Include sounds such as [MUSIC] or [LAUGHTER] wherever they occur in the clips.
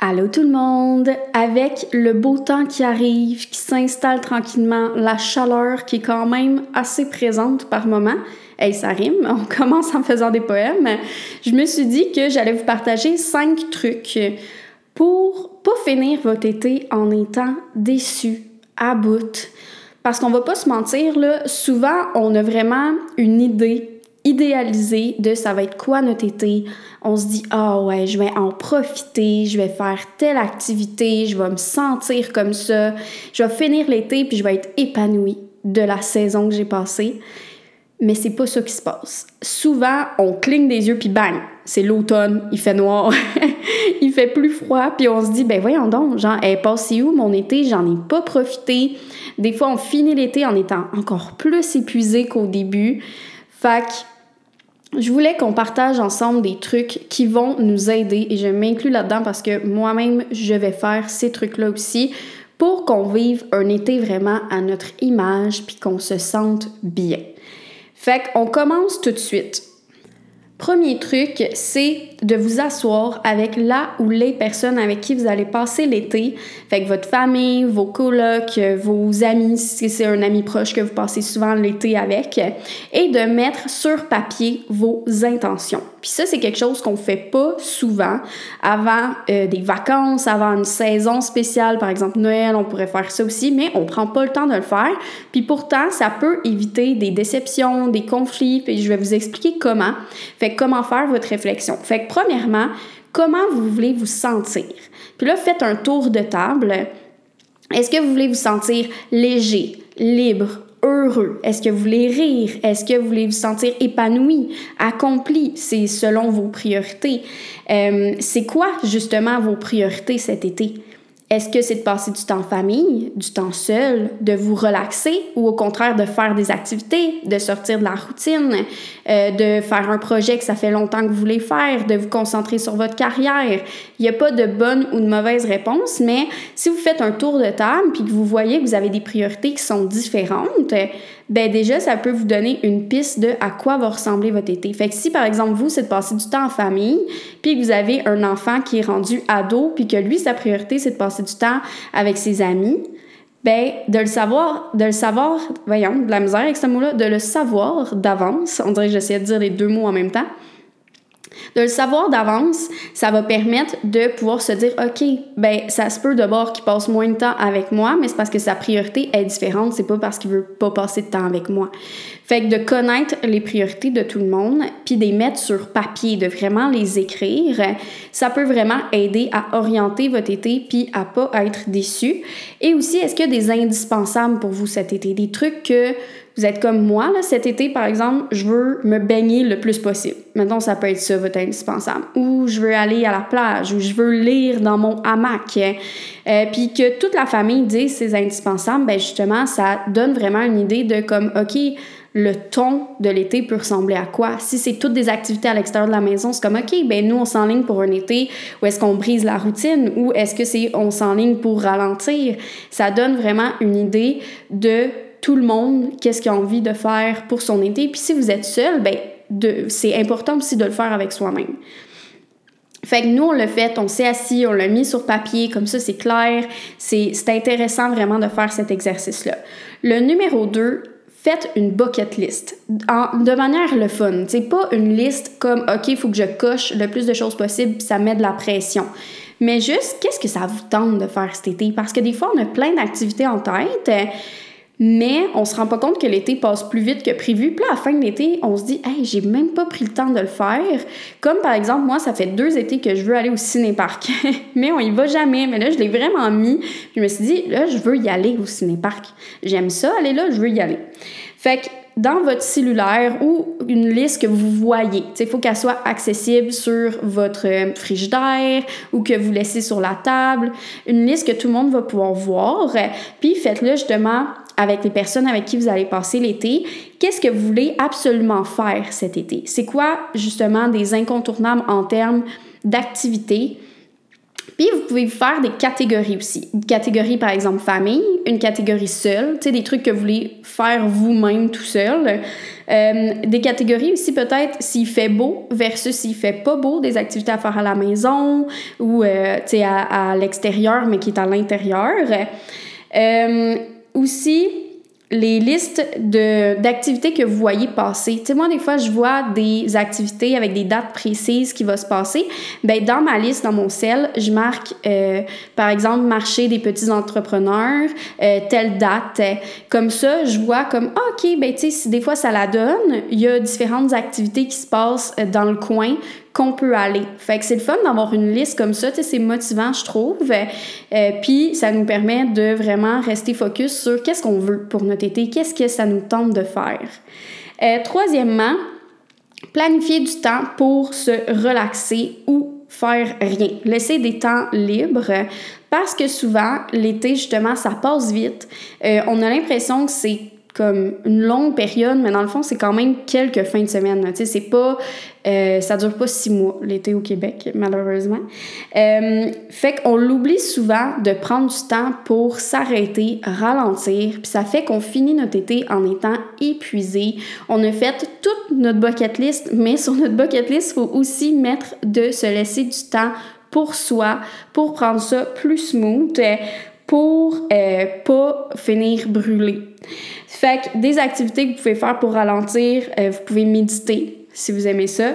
Allô tout le monde! Avec le beau temps qui arrive, qui s'installe tranquillement, la chaleur qui est quand même assez présente par moment, hey, ça rime, [LAUGHS] on commence en faisant des poèmes, je me suis dit que j'allais vous partager cinq trucs pour pas finir votre été en étant déçu, à bout. Parce qu'on va pas se mentir, souvent on a vraiment une idée idéalisé de ça va être quoi notre été. On se dit ah ouais, je vais en profiter, je vais faire telle activité, je vais me sentir comme ça, je vais finir l'été puis je vais être épanouie de la saison que j'ai passée. Mais c'est pas ça qui se passe. Souvent, on cligne des yeux puis bang, c'est l'automne, il fait noir, [LAUGHS] il fait plus froid puis on se dit ben voyons donc, genre elle est où mon été, j'en ai pas profité. Des fois, on finit l'été en étant encore plus épuisé qu'au début. Fait je voulais qu'on partage ensemble des trucs qui vont nous aider et je m'inclus là-dedans parce que moi-même, je vais faire ces trucs-là aussi pour qu'on vive un été vraiment à notre image puis qu'on se sente bien. Fait qu'on commence tout de suite. Premier truc, c'est de vous asseoir avec la ou les personnes avec qui vous allez passer l'été, fait que votre famille, vos colocs, vos amis, si c'est un ami proche que vous passez souvent l'été avec, et de mettre sur papier vos intentions. Puis ça, c'est quelque chose qu'on fait pas souvent avant euh, des vacances, avant une saison spéciale, par exemple Noël, on pourrait faire ça aussi, mais on prend pas le temps de le faire. Puis pourtant, ça peut éviter des déceptions, des conflits, puis je vais vous expliquer comment. Fait comment faire votre réflexion. Fait premièrement, comment vous voulez vous sentir? Puis là, faites un tour de table. Est-ce que vous voulez vous sentir léger, libre, heureux? Est-ce que vous voulez rire? Est-ce que vous voulez vous sentir épanoui, accompli? C'est selon vos priorités. Euh, c'est quoi justement vos priorités cet été? Est-ce que c'est de passer du temps en famille, du temps seul, de vous relaxer ou au contraire de faire des activités, de sortir de la routine, euh, de faire un projet que ça fait longtemps que vous voulez faire, de vous concentrer sur votre carrière? Il n'y a pas de bonne ou de mauvaise réponse, mais si vous faites un tour de table puis que vous voyez que vous avez des priorités qui sont différentes, ben déjà, ça peut vous donner une piste de à quoi va ressembler votre été. Fait que si, par exemple, vous, c'est de passer du temps en famille, puis que vous avez un enfant qui est rendu ado, puis que lui, sa priorité, c'est de passer du temps avec ses amis, ben de le savoir, de le savoir, voyons, de la misère avec ce mot-là, de le savoir d'avance, on dirait que j'essaie de dire les deux mots en même temps, de le savoir d'avance, ça va permettre de pouvoir se dire, OK, ben ça se peut d'abord qu'il passe moins de temps avec moi, mais c'est parce que sa priorité est différente, c'est pas parce qu'il veut pas passer de temps avec moi. Fait que de connaître les priorités de tout le monde, puis de les mettre sur papier, de vraiment les écrire, ça peut vraiment aider à orienter votre été puis à pas être déçu. Et aussi, est-ce qu'il y a des indispensables pour vous cet été, des trucs que vous êtes comme moi, là, cet été, par exemple, je veux me baigner le plus possible. Maintenant, ça peut être ça, votre indispensable. Ou je veux aller à la plage, ou je veux lire dans mon hamac. Euh, puis que toute la famille dise c'est indispensable, ben justement, ça donne vraiment une idée de comme, OK, le ton de l'été peut ressembler à quoi? Si c'est toutes des activités à l'extérieur de la maison, c'est comme OK, ben nous on s'enligne pour un été ou est-ce qu'on brise la routine ou est-ce que c'est on s'enligne pour ralentir? Ça donne vraiment une idée de tout le monde qu'est-ce qu'il a envie de faire pour son été. Puis si vous êtes seul, ben c'est important aussi de le faire avec soi-même. Fait que nous, on l'a fait, on s'est assis, on l'a mis sur papier, comme ça c'est clair, c'est intéressant vraiment de faire cet exercice-là. Le numéro 2, faites une bucket list de manière le fun. C'est pas une liste comme OK, il faut que je coche le plus de choses possible, ça met de la pression. Mais juste, qu'est-ce que ça vous tente de faire cet été? Parce que des fois, on a plein d'activités en tête mais on se rend pas compte que l'été passe plus vite que prévu. Puis là, à la fin de l'été, on se dit, hey, j'ai même pas pris le temps de le faire. Comme par exemple, moi, ça fait deux étés que je veux aller au ciné-parc, [LAUGHS] mais on y va jamais. Mais là, je l'ai vraiment mis. Je me suis dit, là, je veux y aller au ciné-parc. J'aime ça, aller là, je veux y aller. Fait que dans votre cellulaire ou une liste que vous voyez. Il faut qu'elle soit accessible sur votre euh, frigidaire ou que vous laissez sur la table. Une liste que tout le monde va pouvoir voir. Puis faites-le justement avec les personnes avec qui vous allez passer l'été, qu'est-ce que vous voulez absolument faire cet été? C'est quoi justement des incontournables en termes d'activité? Puis vous pouvez faire des catégories aussi. Une catégorie par exemple famille, une catégorie seule, tu sais, des trucs que vous voulez faire vous-même tout seul. Euh, des catégories aussi peut-être s'il fait beau versus s'il fait pas beau, des activités à faire à la maison ou euh, tu sais, à, à l'extérieur mais qui est à l'intérieur. Euh, aussi, les listes d'activités que vous voyez passer. Tu sais, moi, des fois, je vois des activités avec des dates précises qui vont se passer. Ben, dans ma liste, dans mon cell, je marque, euh, par exemple, marché des petits entrepreneurs, euh, telle date. Comme ça, je vois comme, ah, OK, ben, tu sais, des fois ça la donne, il y a différentes activités qui se passent euh, dans le coin qu'on peut aller. Fait que c'est le fun d'avoir une liste comme ça, c'est motivant, je trouve. Euh, puis ça nous permet de vraiment rester focus sur qu'est-ce qu'on veut pour notre été, qu'est-ce que ça nous tente de faire. Euh, troisièmement, planifier du temps pour se relaxer ou faire rien. Laisser des temps libres parce que souvent, l'été, justement, ça passe vite. Euh, on a l'impression que c'est comme une longue période, mais dans le fond, c'est quand même quelques fins de semaine. Tu sais, c'est pas... Euh, ça dure pas six mois, l'été au Québec, malheureusement. Euh, fait qu'on l'oublie souvent de prendre du temps pour s'arrêter, ralentir, puis ça fait qu'on finit notre été en étant épuisé. On a fait toute notre bucket list, mais sur notre bucket list, il faut aussi mettre de se laisser du temps pour soi, pour prendre ça plus smooth, pour euh, pas finir brûlé. Fait que des activités que vous pouvez faire pour ralentir, euh, vous pouvez méditer si vous aimez ça,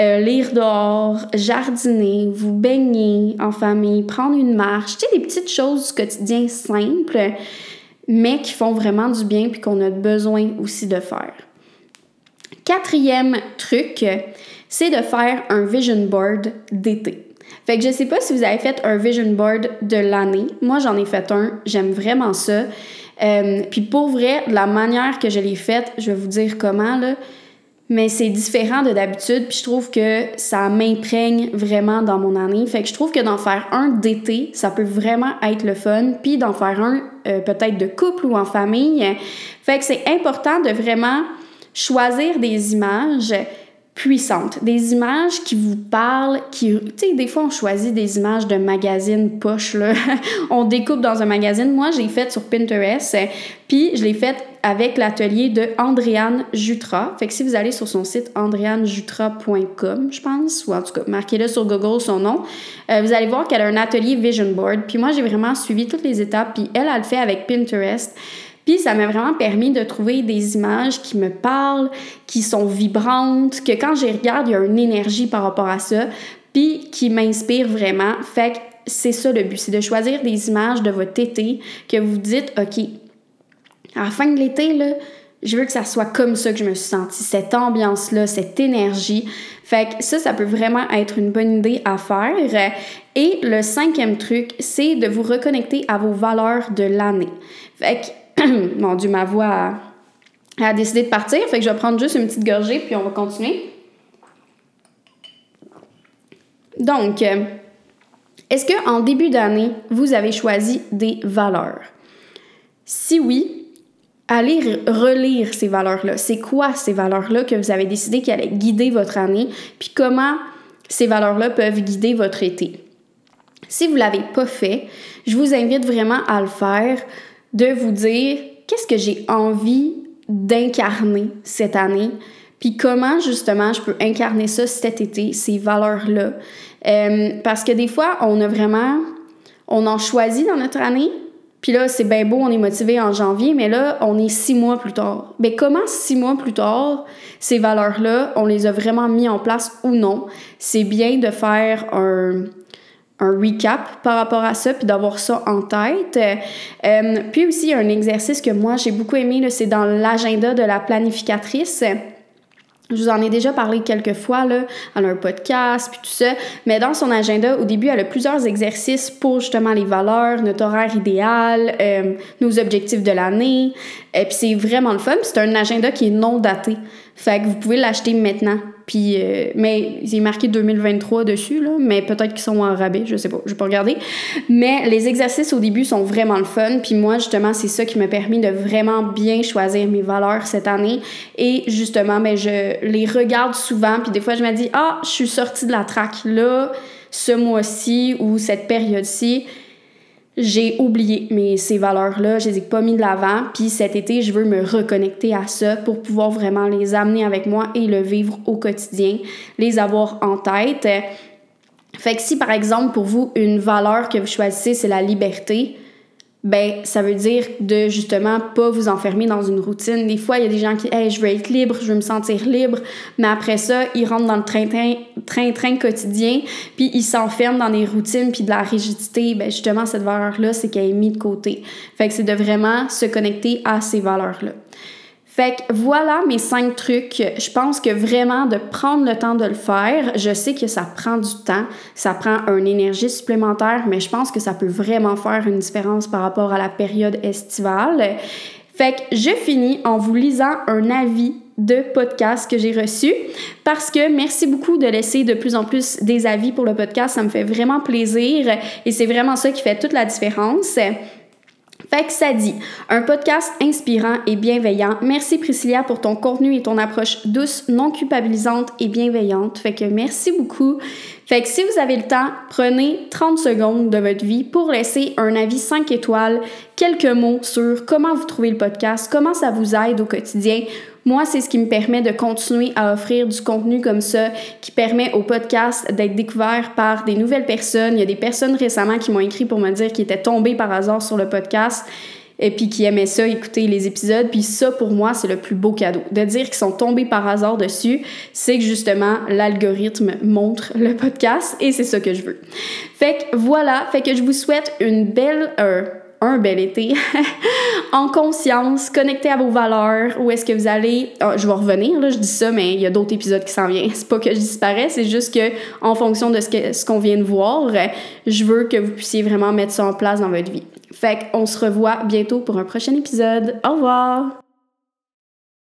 euh, lire dehors, jardiner, vous baigner en famille, prendre une marche, tu des petites choses du quotidien simples, mais qui font vraiment du bien puis qu'on a besoin aussi de faire. Quatrième truc, c'est de faire un vision board d'été. Fait que je sais pas si vous avez fait un vision board de l'année. Moi, j'en ai fait un. J'aime vraiment ça. Euh, puis pour vrai, la manière que je l'ai faite, je vais vous dire comment, là, mais c'est différent de d'habitude, puis je trouve que ça m'imprègne vraiment dans mon année. Fait que je trouve que d'en faire un d'été, ça peut vraiment être le fun, puis d'en faire un euh, peut-être de couple ou en famille. Fait que c'est important de vraiment choisir des images puissantes, des images qui vous parlent, qui, tu sais, des fois on choisit des images de magazines poche, là. [LAUGHS] on découpe dans un magazine. Moi, j'ai fait sur Pinterest, puis je l'ai fait avec l'atelier de Andréane Jutra. Fait que si vous allez sur son site andréanejutra.com, je pense, ou en tout cas, marquez-le sur Google son nom, euh, vous allez voir qu'elle a un atelier Vision Board. Puis moi, j'ai vraiment suivi toutes les étapes, puis elle, elle le fait avec Pinterest. Puis ça m'a vraiment permis de trouver des images qui me parlent, qui sont vibrantes, que quand je les regarde, il y a une énergie par rapport à ça, puis qui m'inspire vraiment. Fait que c'est ça le but, c'est de choisir des images de votre été que vous dites, OK, à la fin de l'été, là, je veux que ça soit comme ça que je me suis sentie, cette ambiance-là, cette énergie. Fait que ça, ça peut vraiment être une bonne idée à faire. Et le cinquième truc, c'est de vous reconnecter à vos valeurs de l'année. Fait que [COUGHS] mon Dieu, ma voix a, décidé de partir. Fait que je vais prendre juste une petite gorgée, puis on va continuer. Donc, euh, est-ce qu'en début d'année, vous avez choisi des valeurs? Si oui, allez relire ces valeurs-là. C'est quoi ces valeurs-là que vous avez décidé qui allaient guider votre année, puis comment ces valeurs-là peuvent guider votre été? Si vous ne l'avez pas fait, je vous invite vraiment à le faire de vous dire qu'est-ce que j'ai envie d'incarner cette année, puis comment justement je peux incarner ça cet été, ces valeurs-là. Euh, parce que des fois, on a vraiment, on en choisit dans notre année, puis là, c'est bien beau, on est motivé en janvier, mais là, on est six mois plus tard. Mais comment six mois plus tard, ces valeurs-là, on les a vraiment mis en place ou non? C'est bien de faire un, un recap par rapport à ça, puis d'avoir ça en tête. Euh, puis aussi, un exercice que moi, j'ai beaucoup aimé, c'est dans l'agenda de la planificatrice. Je vous en ai déjà parlé quelques fois là, dans un podcast, puis tout ça. Mais dans son agenda, au début, elle a plusieurs exercices pour justement les valeurs, notre horaire idéal, euh, nos objectifs de l'année. Et puis c'est vraiment le fun. C'est un agenda qui est non daté. Fait que vous pouvez l'acheter maintenant. Puis, euh, mais il est marqué 2023 dessus, là, mais peut-être qu'ils sont en rabais, je sais pas, je vais pas regarder. Mais les exercices au début sont vraiment le fun. Puis moi, justement, c'est ça qui m'a permis de vraiment bien choisir mes valeurs cette année. Et justement, ben, je les regarde souvent. Puis des fois, je me dis, ah, je suis sortie de la traque. Là, ce mois-ci ou cette période-ci, j'ai oublié mais ces valeurs-là, je les ai pas mis de l'avant. Puis cet été, je veux me reconnecter à ça pour pouvoir vraiment les amener avec moi et le vivre au quotidien, les avoir en tête. Fait que si par exemple pour vous, une valeur que vous choisissez, c'est la liberté, ben ça veut dire de justement pas vous enfermer dans une routine. Des fois, il y a des gens qui hey, je veux être libre, je veux me sentir libre, mais après ça, ils rentrent dans le train-train train-train quotidien, puis ils s'enferment dans des routines puis de la rigidité. Ben justement cette valeur là, c'est qu'elle est mise de côté. Fait que c'est de vraiment se connecter à ces valeurs-là. Fait que voilà mes cinq trucs. Je pense que vraiment de prendre le temps de le faire, je sais que ça prend du temps, ça prend une énergie supplémentaire, mais je pense que ça peut vraiment faire une différence par rapport à la période estivale. Fait que je finis en vous lisant un avis de podcast que j'ai reçu parce que merci beaucoup de laisser de plus en plus des avis pour le podcast, ça me fait vraiment plaisir et c'est vraiment ça qui fait toute la différence. Fait que ça dit, un podcast inspirant et bienveillant. Merci Priscilla pour ton contenu et ton approche douce, non culpabilisante et bienveillante. Fait que merci beaucoup. Fait que si vous avez le temps, prenez 30 secondes de votre vie pour laisser un avis 5 étoiles, quelques mots sur comment vous trouvez le podcast, comment ça vous aide au quotidien moi, c'est ce qui me permet de continuer à offrir du contenu comme ça, qui permet au podcast d'être découvert par des nouvelles personnes. Il y a des personnes récemment qui m'ont écrit pour me dire qu'ils étaient tombés par hasard sur le podcast et puis qui aimaient ça, écouter les épisodes. Puis ça, pour moi, c'est le plus beau cadeau. De dire qu'ils sont tombés par hasard dessus, c'est que justement, l'algorithme montre le podcast et c'est ça que je veux. Fait que voilà, fait que je vous souhaite une belle... Euh, un bel été [LAUGHS] en conscience, connecté à vos valeurs, où est-ce que vous allez? Ah, je vais revenir, là, je dis ça, mais il y a d'autres épisodes qui s'en viennent. [LAUGHS] C'est pas que je disparais, c'est juste que en fonction de ce qu'on vient de voir, je veux que vous puissiez vraiment mettre ça en place dans votre vie. Fait qu'on se revoit bientôt pour un prochain épisode. Au revoir!